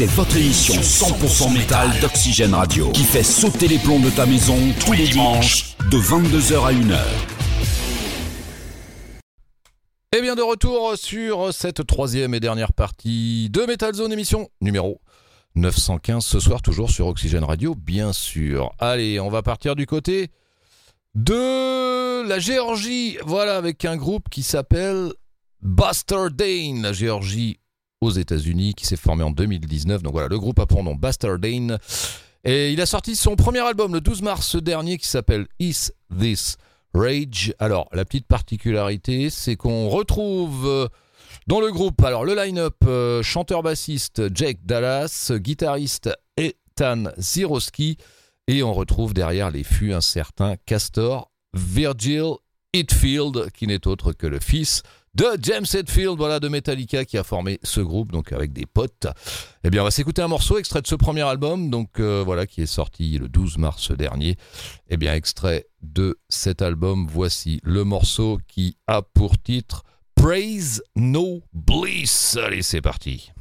C'est votre émission 100% métal d'Oxygène Radio qui fait sauter les plombs de ta maison tous les dimanches de 22h à 1h. Et bien de retour sur cette troisième et dernière partie de Metal Zone émission numéro 915 ce soir toujours sur Oxygène Radio bien sûr. Allez, on va partir du côté de la Géorgie, voilà avec un groupe qui s'appelle Buster Dane, la Géorgie aux États-Unis, qui s'est formé en 2019. Donc voilà, le groupe a pour nom Buster Dane. Et il a sorti son premier album le 12 mars dernier qui s'appelle Is This Rage? Alors, la petite particularité, c'est qu'on retrouve euh, dans le groupe, alors le line-up, euh, chanteur-bassiste Jake Dallas, guitariste Ethan Ziroski, et on retrouve derrière les fûts un certain Castor Virgil Hitfield, qui n'est autre que le fils de James Hetfield, voilà, de Metallica, qui a formé ce groupe, donc avec des potes. Eh bien, on va s'écouter un morceau extrait de ce premier album, donc euh, voilà, qui est sorti le 12 mars dernier. Eh bien, extrait de cet album, voici le morceau qui a pour titre Praise No Bliss. Allez, c'est parti.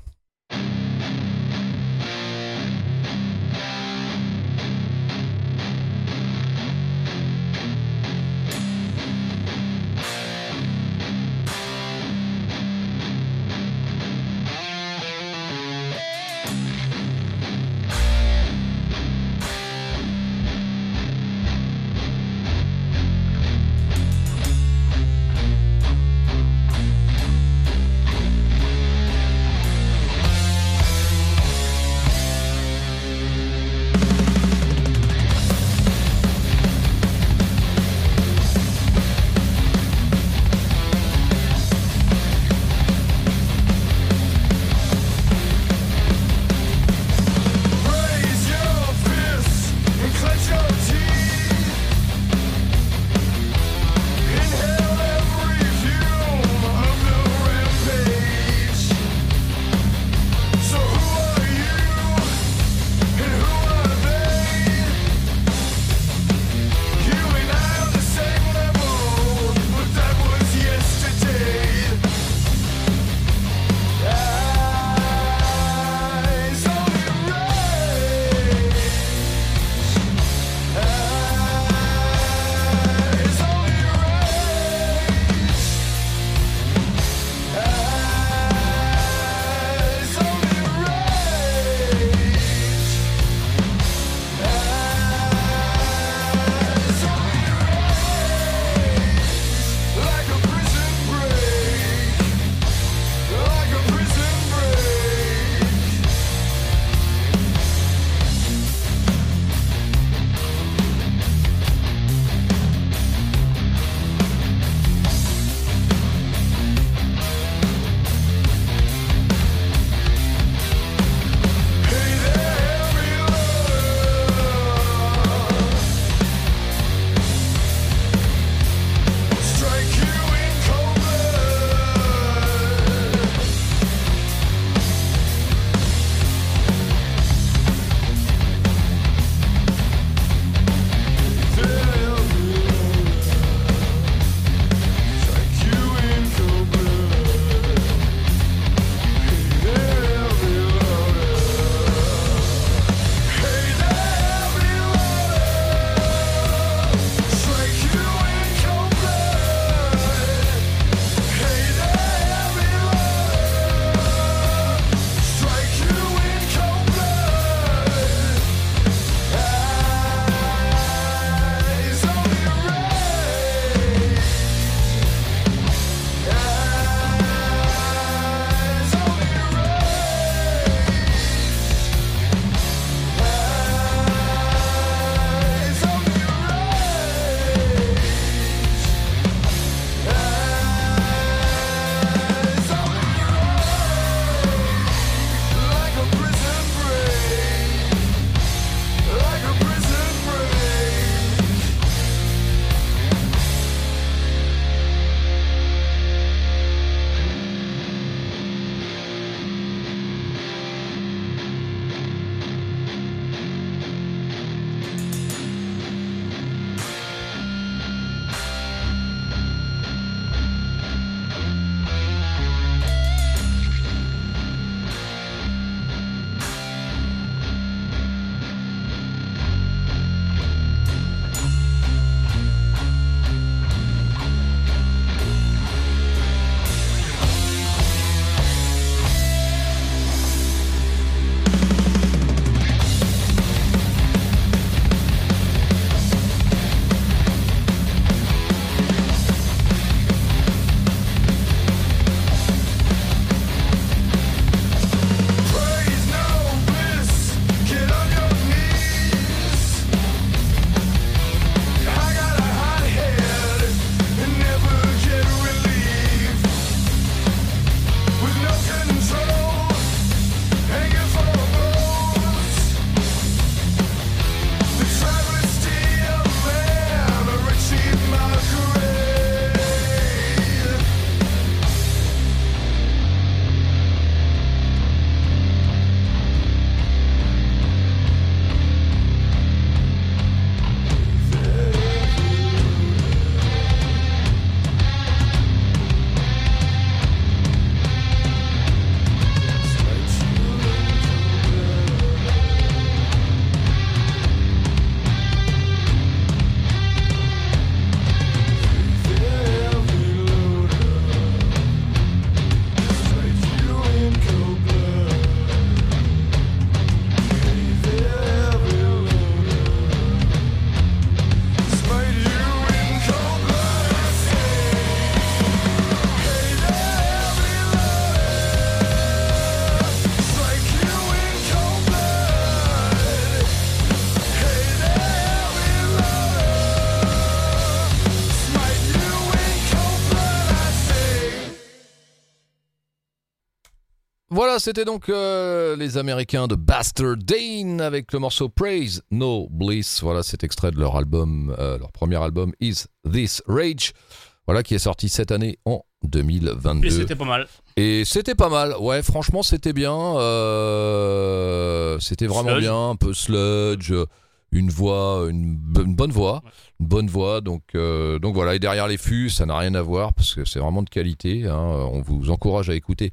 Voilà, c'était donc euh, les Américains de Bastard Dane avec le morceau Praise No Bliss. Voilà, cet extrait de leur album, euh, leur premier album Is This Rage. Voilà, qui est sorti cette année en 2022. Et c'était pas mal. Et c'était pas mal, ouais, franchement, c'était bien. euh, c'était vraiment Sludge. bien, un peu sludge, une voix, une, bo- une bonne voix, une bonne voix. Donc, euh, donc voilà, et derrière les fûts, ça n'a rien à voir parce que c'est vraiment de qualité. hein. On vous encourage à écouter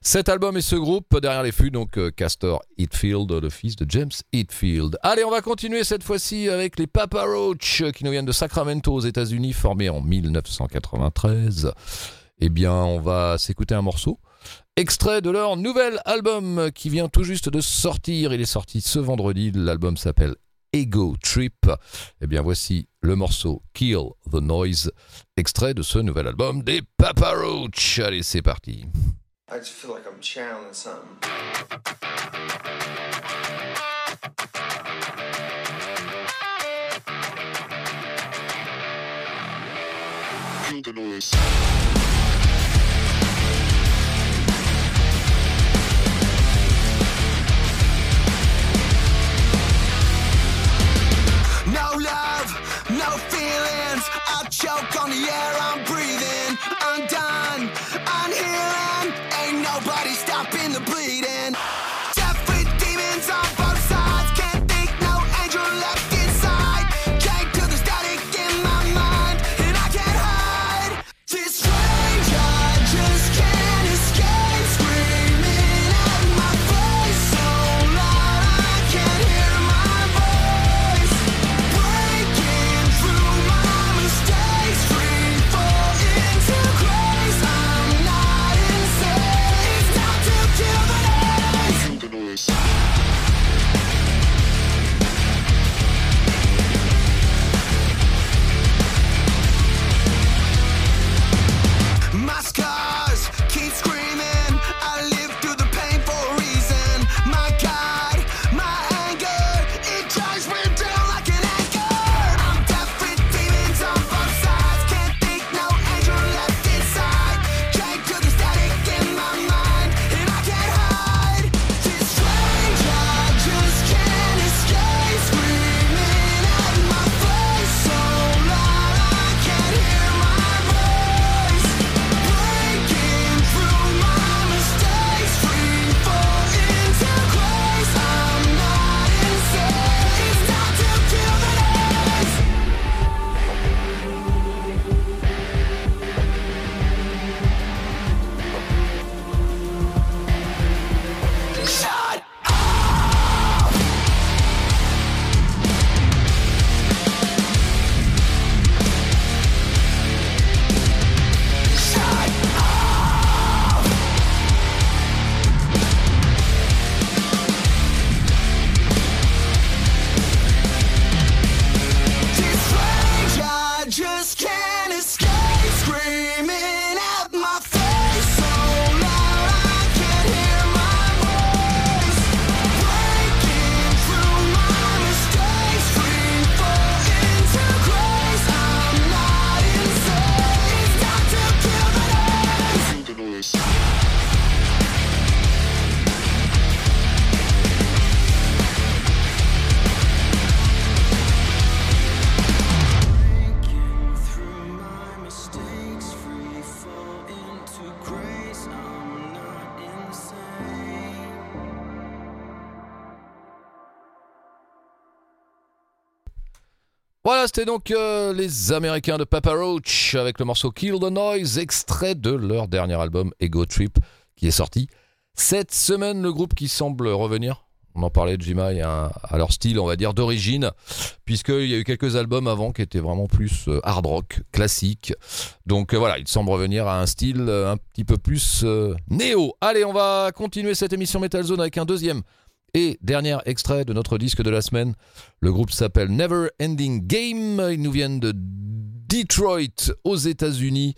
cet album et ce groupe derrière les fûts. Donc, euh, Castor Hetfield, le fils de James Hetfield. Allez, on va continuer cette fois-ci avec les Papa Roach euh, qui nous viennent de Sacramento aux États-Unis, formés en 1993. Eh bien, on va s'écouter un morceau. Extrait de leur nouvel album qui vient tout juste de sortir. Il est sorti ce vendredi. L'album s'appelle Ego Trip. Eh bien, voici le morceau Kill the Noise, extrait de ce nouvel album des Papa Roach. Allez, c'est parti. I just feel like I'm channeling something. No love, no feelings. I choke on the air I'm breathing. I'm done, I'm healing. Ain't nobody stopping the bleeding. C'était donc euh, les Américains de Papa Roach avec le morceau Kill the Noise, extrait de leur dernier album Ego Trip qui est sorti cette semaine. Le groupe qui semble revenir. On en parlait de Jima et à, leur style, on va dire, d'origine, puisqu'il y a eu quelques albums avant qui étaient vraiment plus euh, hard rock, classique. Donc euh, voilà, il semble revenir à un style un petit peu plus néo. Allez, on va continuer cette émission Metal Zone avec un deuxième et dernier extrait de notre disque de la semaine. Le groupe s'appelle Never Ending Game. Ils nous viennent de Detroit aux États-Unis.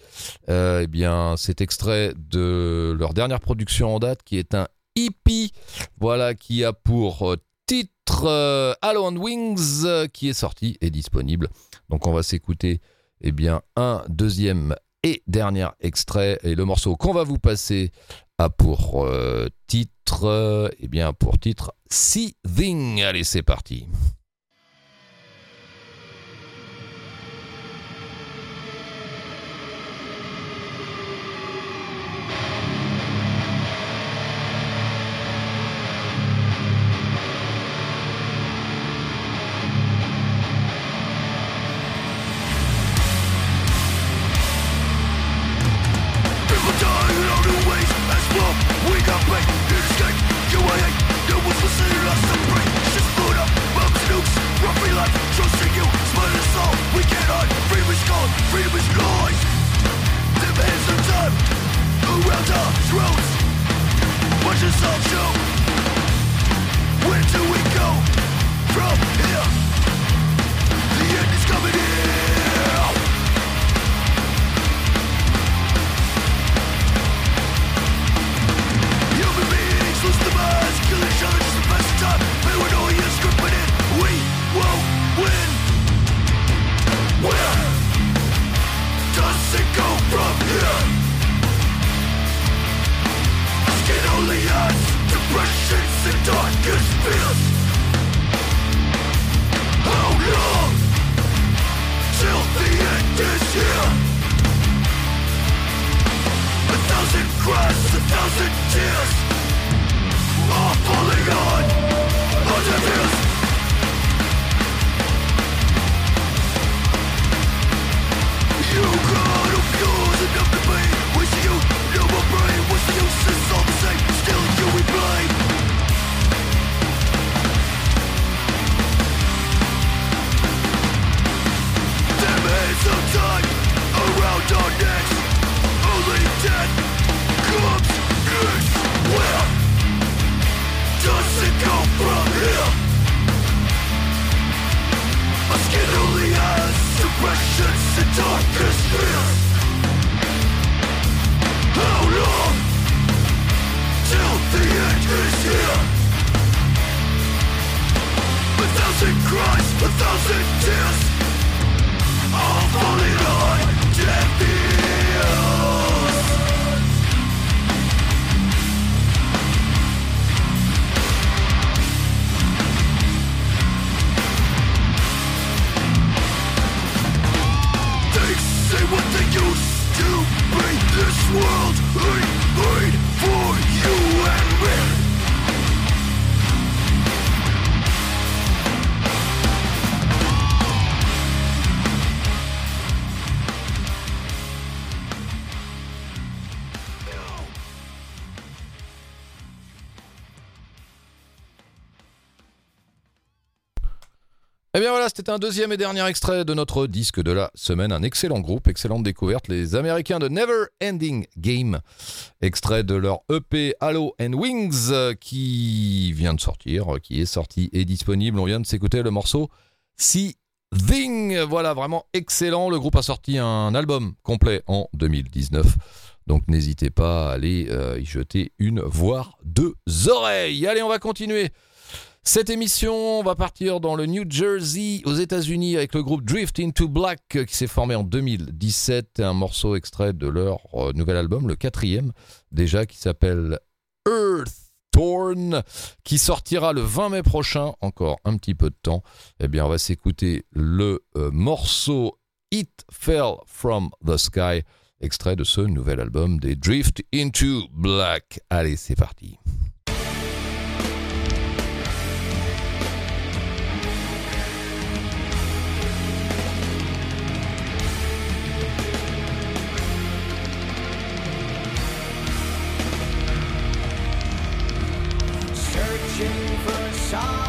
Euh, eh bien, cet extrait de leur dernière production en date, qui est un hippie, voilà, qui a pour euh, titre euh, Halo on Wings, euh, qui est sorti et disponible. Donc, on va s'écouter, eh bien, un deuxième et dernier extrait. Et le morceau qu'on va vous passer a pour euh, titre, euh, eh bien pour titre Seething. Allez, c'est parti. Darkest fears. How long till the end is here? A thousand cries, a thousand tears, all falling on deaf ears. What they used to be. This world ain't made for you and me. Bien voilà, c'était un deuxième et dernier extrait de notre disque de la semaine. Un excellent groupe, excellente découverte. Les Américains de Never Ending Game. Extrait de leur EP Halo and Wings qui vient de sortir, qui est sorti et disponible. On vient de s'écouter le morceau See Thing. Voilà, vraiment excellent. Le groupe a sorti un album complet en 2019. Donc n'hésitez pas à aller euh, y jeter une, voire deux oreilles. Allez, on va continuer. Cette émission, on va partir dans le New Jersey, aux États-Unis, avec le groupe Drift into Black, euh, qui s'est formé en 2017. Un morceau extrait de leur euh, nouvel album, le quatrième, déjà, qui s'appelle Earth Torn, qui sortira le 20 mai prochain, encore un petit peu de temps. Eh bien, on va s'écouter le euh, morceau It Fell from the Sky, extrait de ce nouvel album des Drift into Black. Allez, c'est parti. time.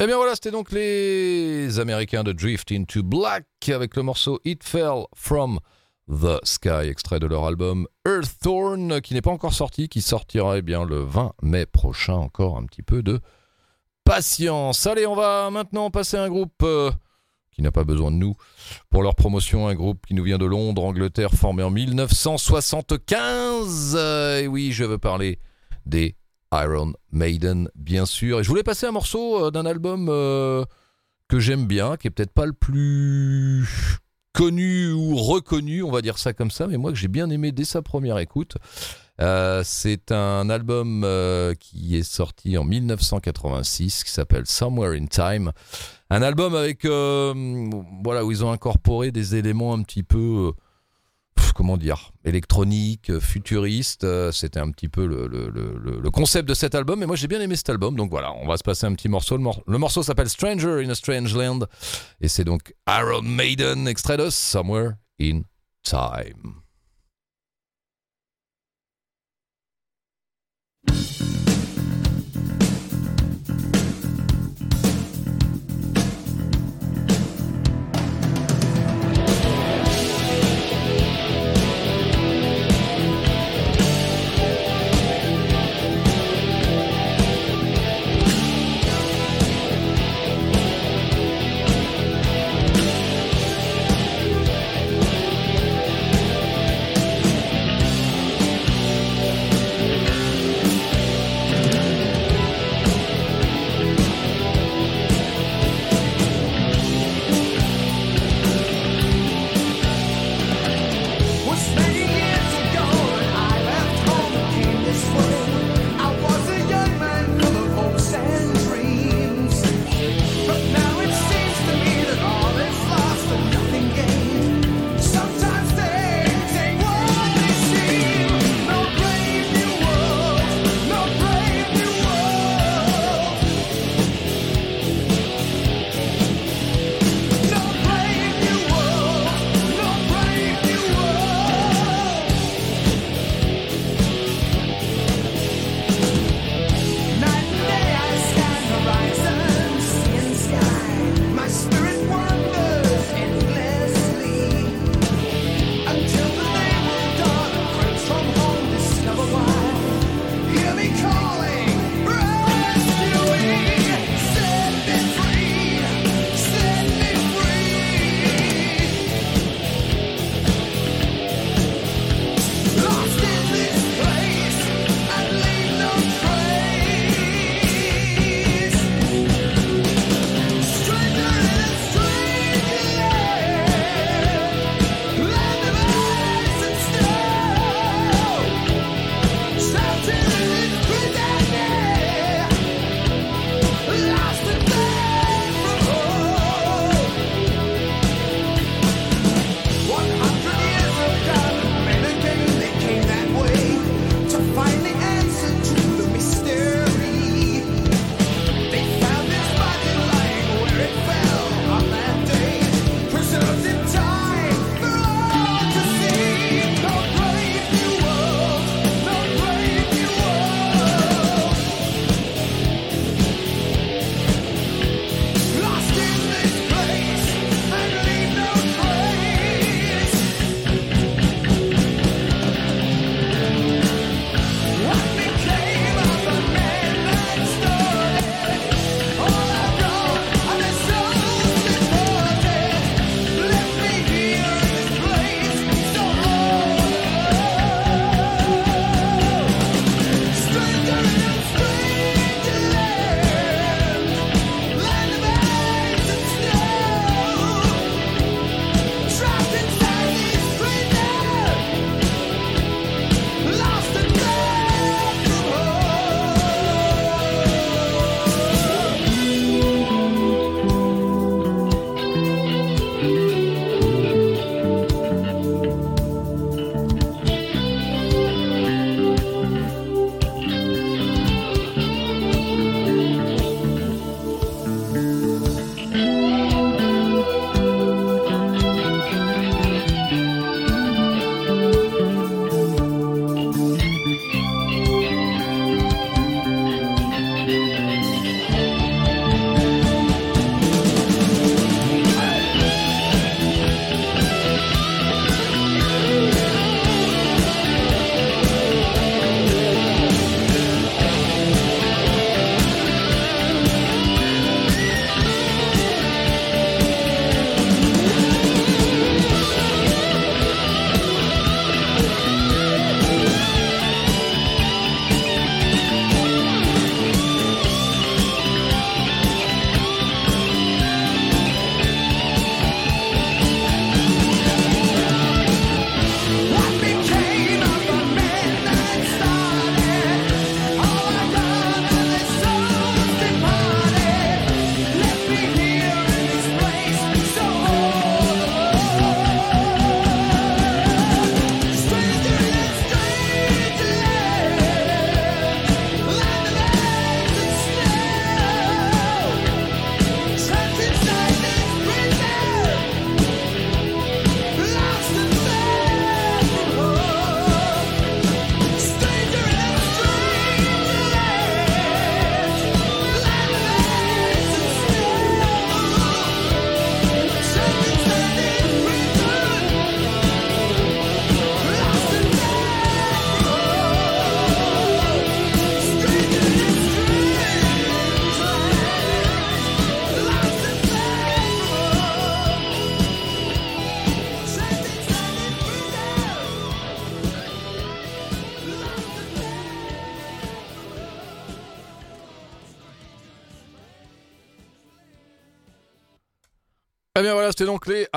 Eh bien voilà, c'était donc les Américains de Drift into Black avec le morceau It Fell from the Sky, extrait de leur album Earththorn, qui n'est pas encore sorti, qui sortira eh bien le 20 mai prochain. Encore un petit peu de patience. Allez, on va maintenant passer à un groupe euh, qui n'a pas besoin de nous pour leur promotion, un groupe qui nous vient de Londres, Angleterre, formé en 1975. Euh, et oui, je veux parler des Iron Maiden, bien sûr. Et je voulais passer un morceau euh, d'un album euh, que j'aime bien, qui est peut-être pas le plus connu ou reconnu, on va dire ça comme ça, mais moi que j'ai bien aimé dès sa première écoute. Euh, c'est un album qui est sorti en 1986 qui s'appelle Somewhere in Time. Un album avec voilà où ils ont incorporé des éléments un petit peu comment dire électronique, euh, futuriste. Euh, C'était un petit peu le, concept de cet album. Et moi j'ai bien aimé cet album. Donc voilà, on va se passer un petit morceau. Le, mor- le morceau s'appelle Stranger in a Strange Land et c'est donc Iron Maiden extrait Somewhere in Time.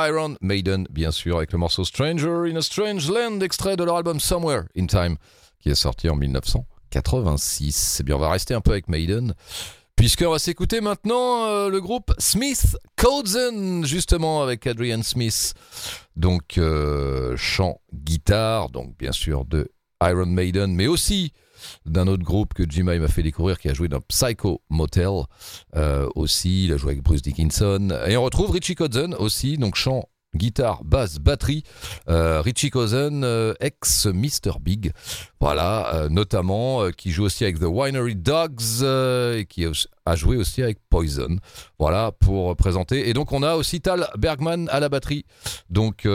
Iron Maiden, bien sûr, avec le morceau Stranger in a Strange Land, extrait de leur album Somewhere in Time, qui est sorti en 1986. Eh bien, on va rester un peu avec Maiden, puisqu'on va s'écouter maintenant euh, le groupe Smith Cozen, justement, avec Adrian Smith. Donc, euh, chant, guitare, donc bien sûr de Iron Maiden, mais aussi d'un autre groupe que Jimmy m'a fait découvrir qui a joué dans Psycho Motel euh, aussi, il a joué avec Bruce Dickinson et on retrouve Richie Kotzen aussi, donc chant guitare, basse, batterie, euh, Richie Kozen, euh, ex Mr. Big, voilà, notamment, qui joue aussi avec The Winery Dogs et qui a, joué aussi avec Poison, voilà, pour présenter. Et donc on a aussi Tal Bergman à la batterie. Donc, donc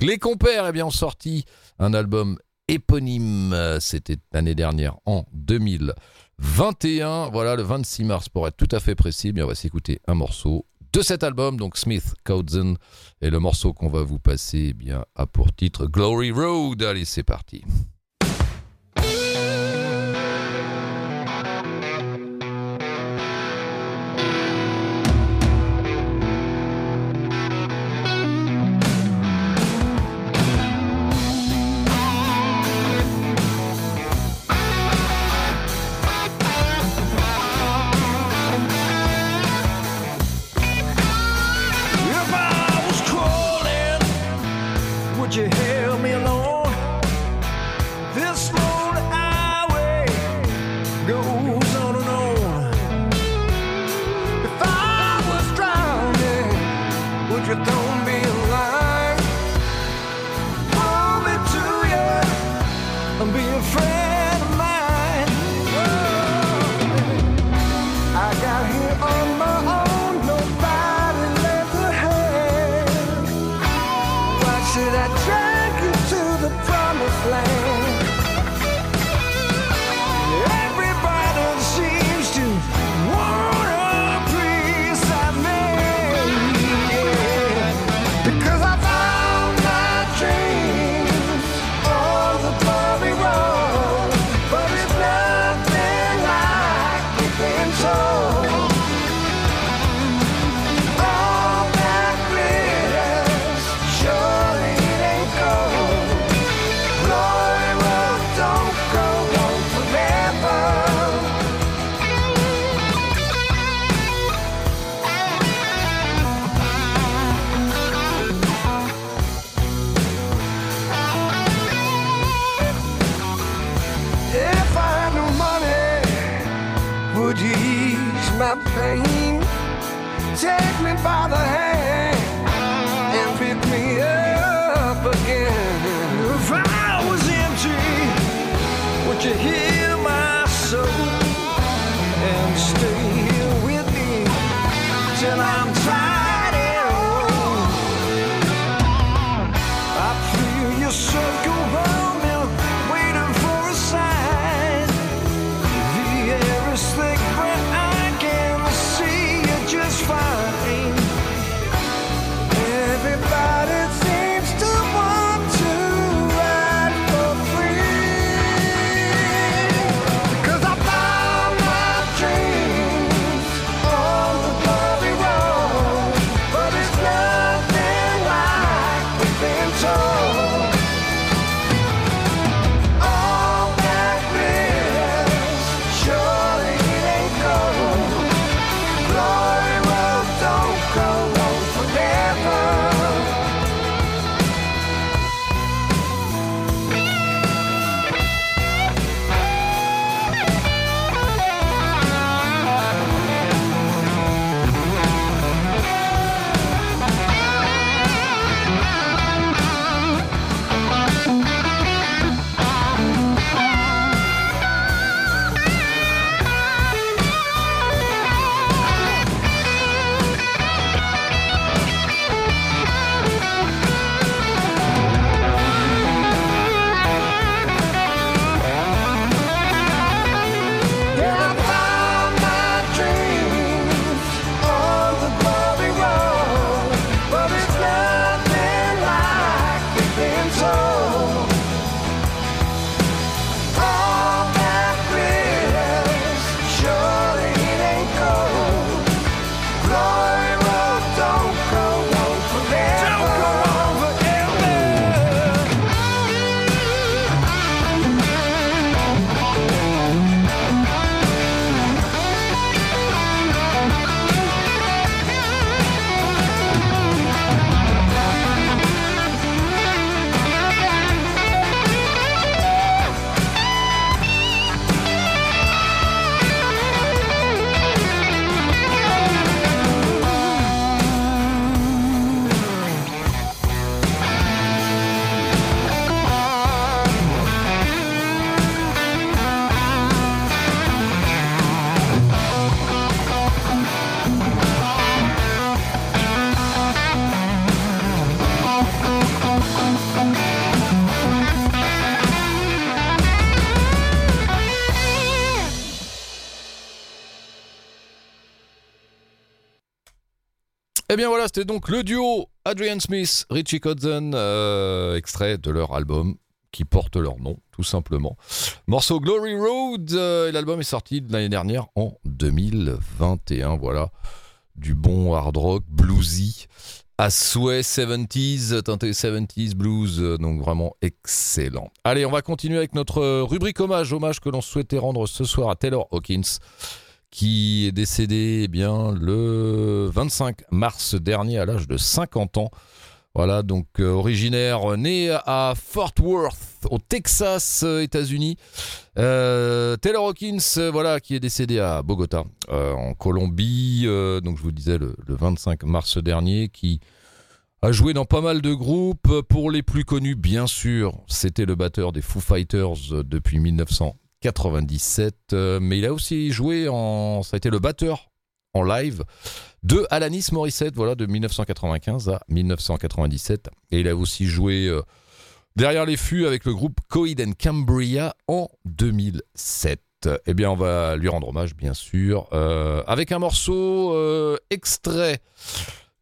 les compères eh bien, ont sorti un album éponyme, c'était l'année dernière en 2021, voilà, le 26 mars pour être tout à fait précis, on va s'écouter un morceau de cet album, donc Smith Coulson, et le morceau qu'on va vous passer eh bien, a pour titre Glory Road. Allez, c'est parti. Eh bien voilà, c'était donc le duo Adrian Smith, Richie Kotzen, euh, extrait de leur album qui porte leur nom, tout simplement. Morceau Glory Road, euh, et l'album est sorti l'année dernière en 2021. Voilà, du bon hard rock bluesy à souhait 70s, teinté 70s blues, euh, donc vraiment excellent. Allez, on va continuer avec notre rubrique hommage, hommage que l'on souhaitait rendre ce soir à Taylor Hawkins, qui est décédé eh bien, le 25 mars dernier à l'âge de 50 ans. Voilà, donc euh, originaire, né à Fort Worth, au Texas, euh, États-Unis. Euh, Taylor Hawkins, voilà, qui est décédé à Bogota, en Colombie, donc je vous disais le, le, 25 mars dernier, qui a joué dans pas mal de groupes. Pour les plus connus, bien sûr, c'était le batteur des Foo Fighters depuis 1900. 97. Euh, mais il a aussi joué en. Ça a été le batteur en live de Alanis Morissette, voilà, de 1995 à 1997. Et il a aussi joué euh, derrière les fûts avec le groupe Coed and Cambria en 2007. Eh bien, on va lui rendre hommage, bien sûr, euh, avec un morceau extrait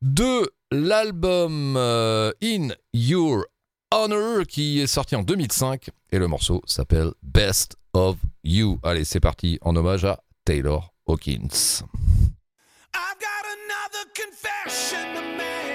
de l'album In Your Honor qui est sorti en 2005 et le morceau s'appelle Best of You. Allez, c'est parti en hommage à Taylor Hawkins. I've got another confession to make.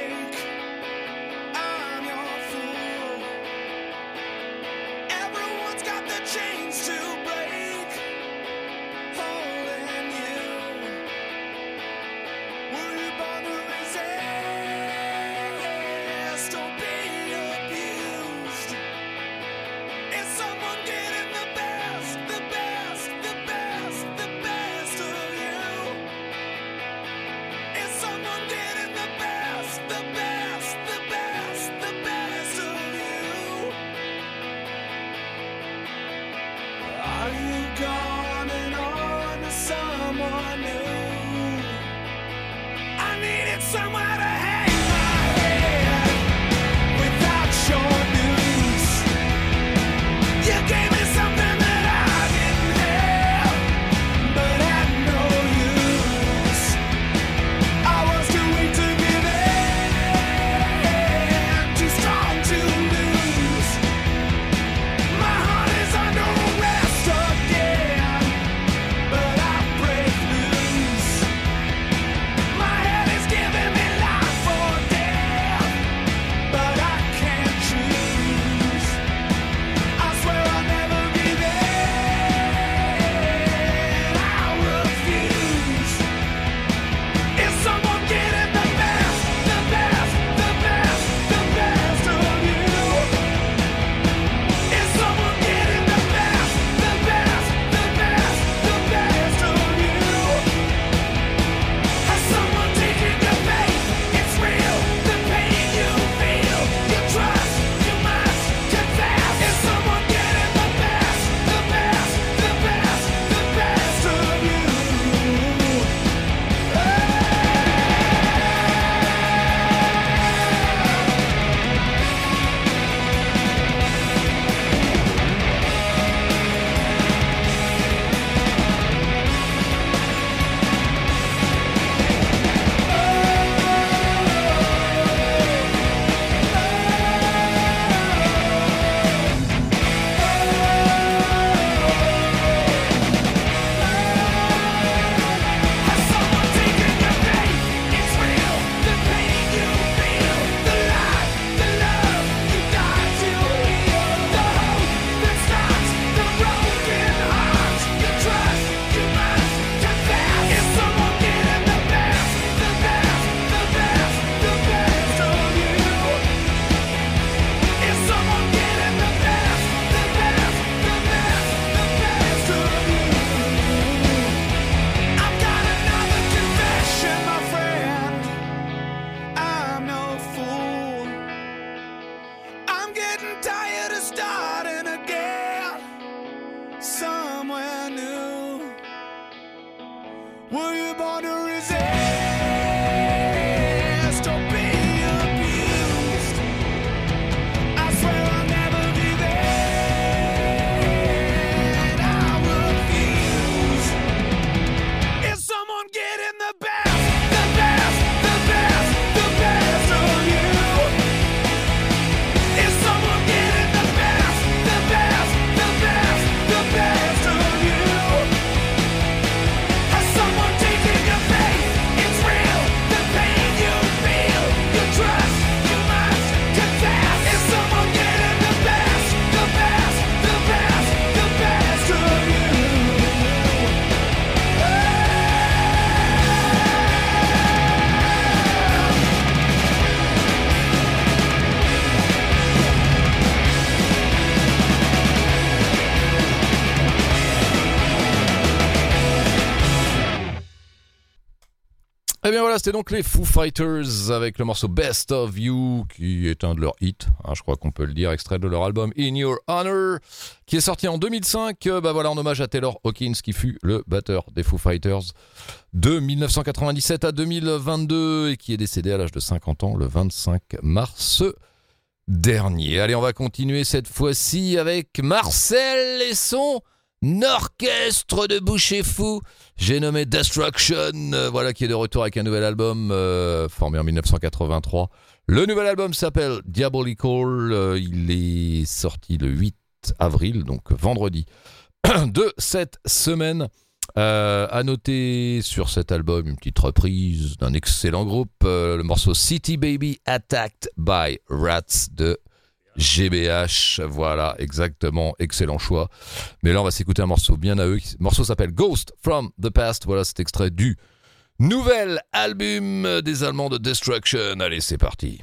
Voilà, c'était donc les Foo Fighters avec le morceau Best of You, qui est un de leurs hits, hein, je crois qu'on peut le dire, extrait de leur album In Your Honor, qui est sorti en 2005, euh, bah voilà, en hommage à Taylor Hawkins, qui fut le batteur des Foo Fighters de 1997 à 2022 et qui est décédé à l'âge de 50 ans le 25 mars dernier. Allez, on va continuer cette fois-ci avec Marcel et son orchestre de boucher fou. J'ai nommé Destruction, euh, voilà qui est de retour avec un nouvel album euh, formé en 1983. Le nouvel album s'appelle Diabolical. euh, il est sorti le 8 avril, donc vendredi de cette semaine. À noter sur cet album une petite reprise d'un excellent groupe, le morceau City Baby Attacked by Rats de GBH. Voilà, exactement, excellent choix. Mais là, on va s'écouter un morceau bien à eux. Le morceau s'appelle Ghost from the Past. Voilà, cet extrait du nouvel album des Allemands de Destruction. Allez, c'est parti.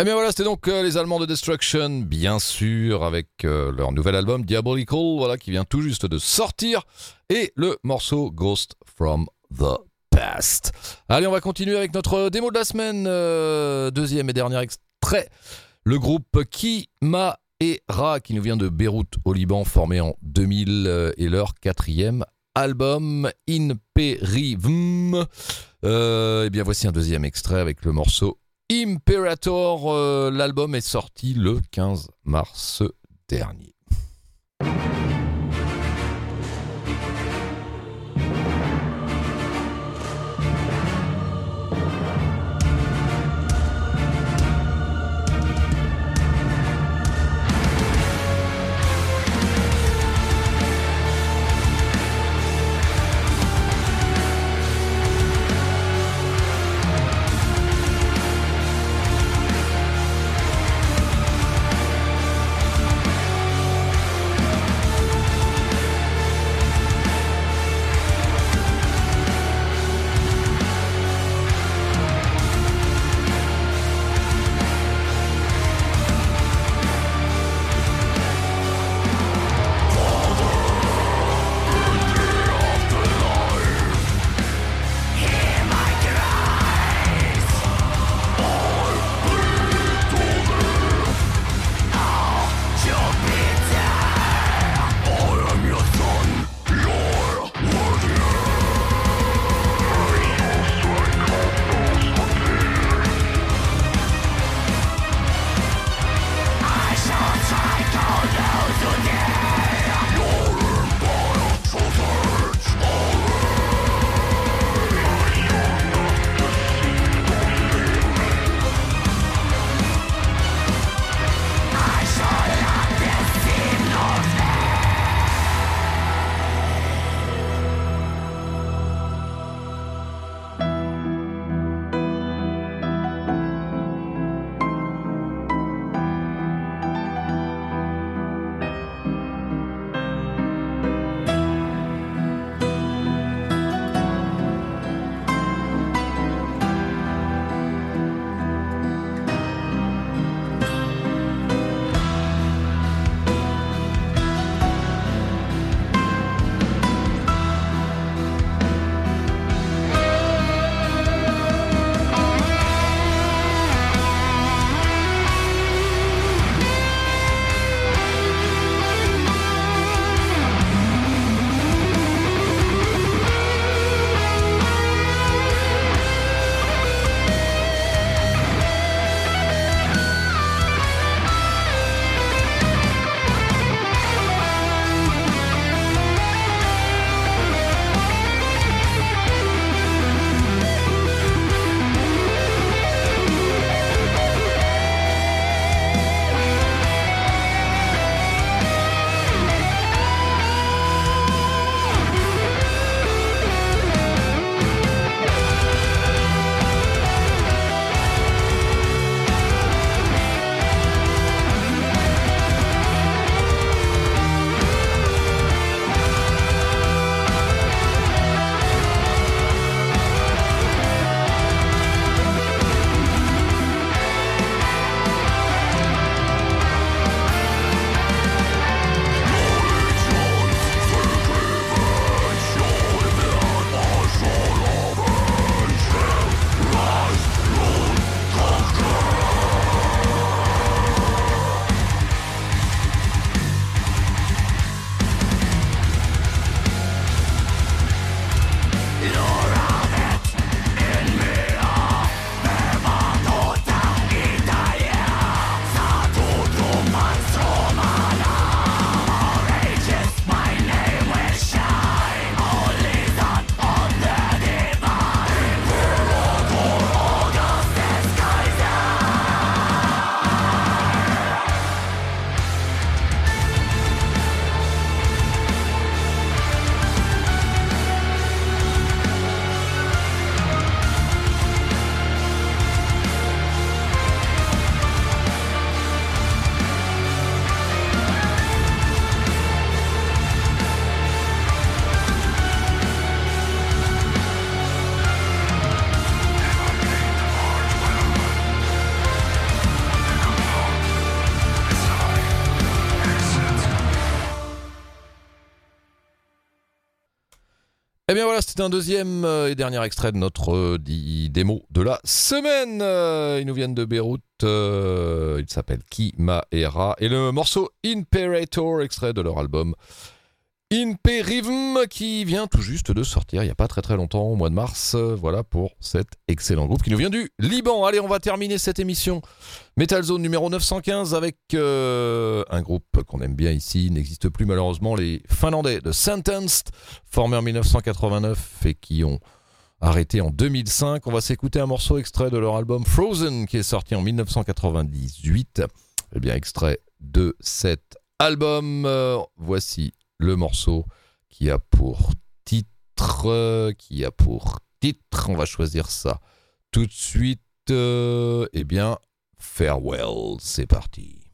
Eh bien voilà, c'était donc euh, les Allemands de Destruction, bien sûr, avec euh, leur nouvel album Diabolical, voilà, qui vient tout juste de sortir, et le morceau Ghost from the Past. Allez, on va continuer avec notre démo de la semaine, euh, deuxième et dernier extrait. Le groupe Kima et Ra, qui nous vient de Beyrouth au Liban, formé en 2000, euh, et leur quatrième album Imperivum. Euh, eh bien voici un deuxième extrait avec le morceau Imperator. Euh, L'album est sorti le 15 mars dernier. Eh bien voilà, c'était un deuxième euh, et dernier extrait de notre euh, démo de la semaine. Euh, Ils nous viennent de Beyrouth. il s'appelle Kimaera. Et le morceau Imperator, extrait de leur album Imperism, qui vient tout juste de sortir il n'y a pas très très longtemps, au mois de mars. Voilà pour cet excellent groupe qui nous vient du Liban. Allez, on va terminer cette émission Metal Zone numéro 915 avec euh, un groupe qu'on aime bien ici. N'existe plus malheureusement, les Finlandais de Sentenced, formés en 1989 et qui ont arrêté en 2005. On va s'écouter un morceau extrait de leur album Frozen qui est sorti en 1998. Eh bien, extrait de cet album. Euh, voici le morceau qui a pour titre, qui a pour titre, on va choisir ça tout de suite. euh, eh bien, Farewell, c'est parti.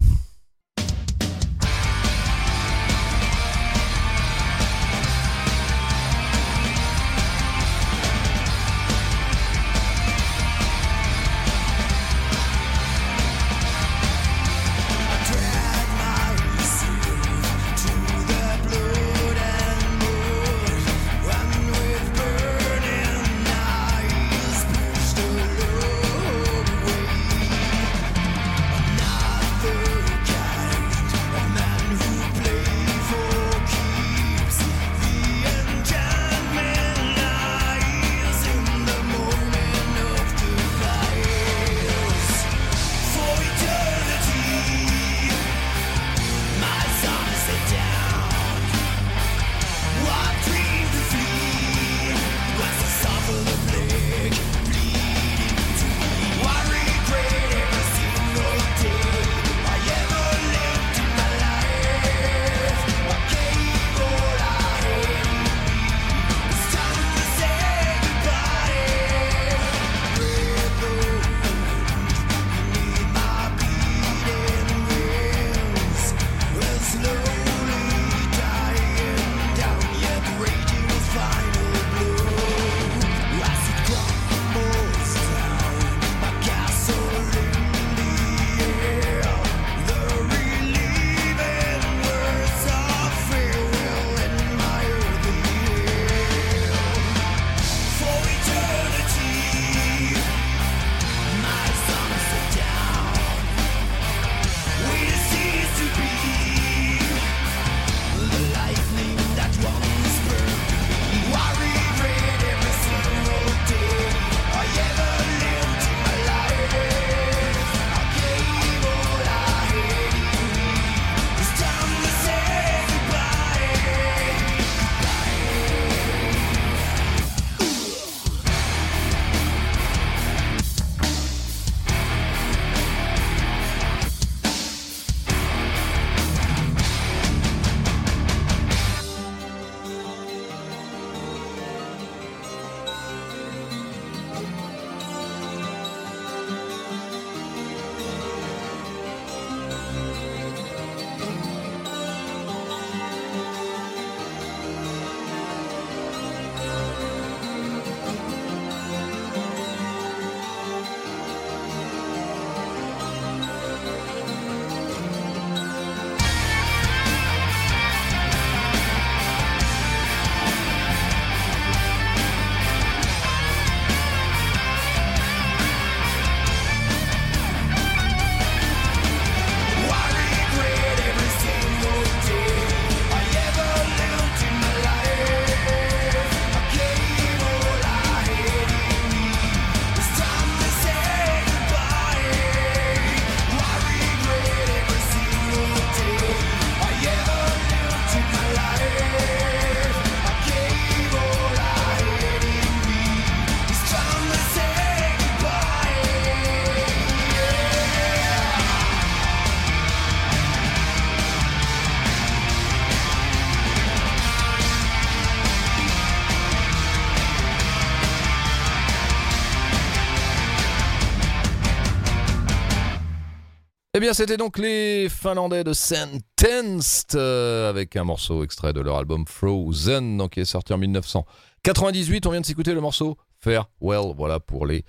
Bien, c'était donc les Finlandais de Sentenced euh, avec un morceau extrait de leur album Frozen, donc qui est sorti en 1998. On vient de s'écouter le morceau Farewell. Voilà pour les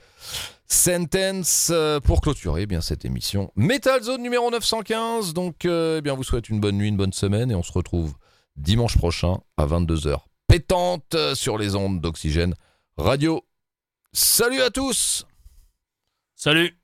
Sentence euh, pour clôturer eh bien cette émission Metal Zone numéro 915. Donc, euh, eh bien, vous souhaite une bonne nuit, une bonne semaine et on se retrouve dimanche prochain à 22h pétante euh, sur les ondes d'oxygène radio. Salut à tous Salut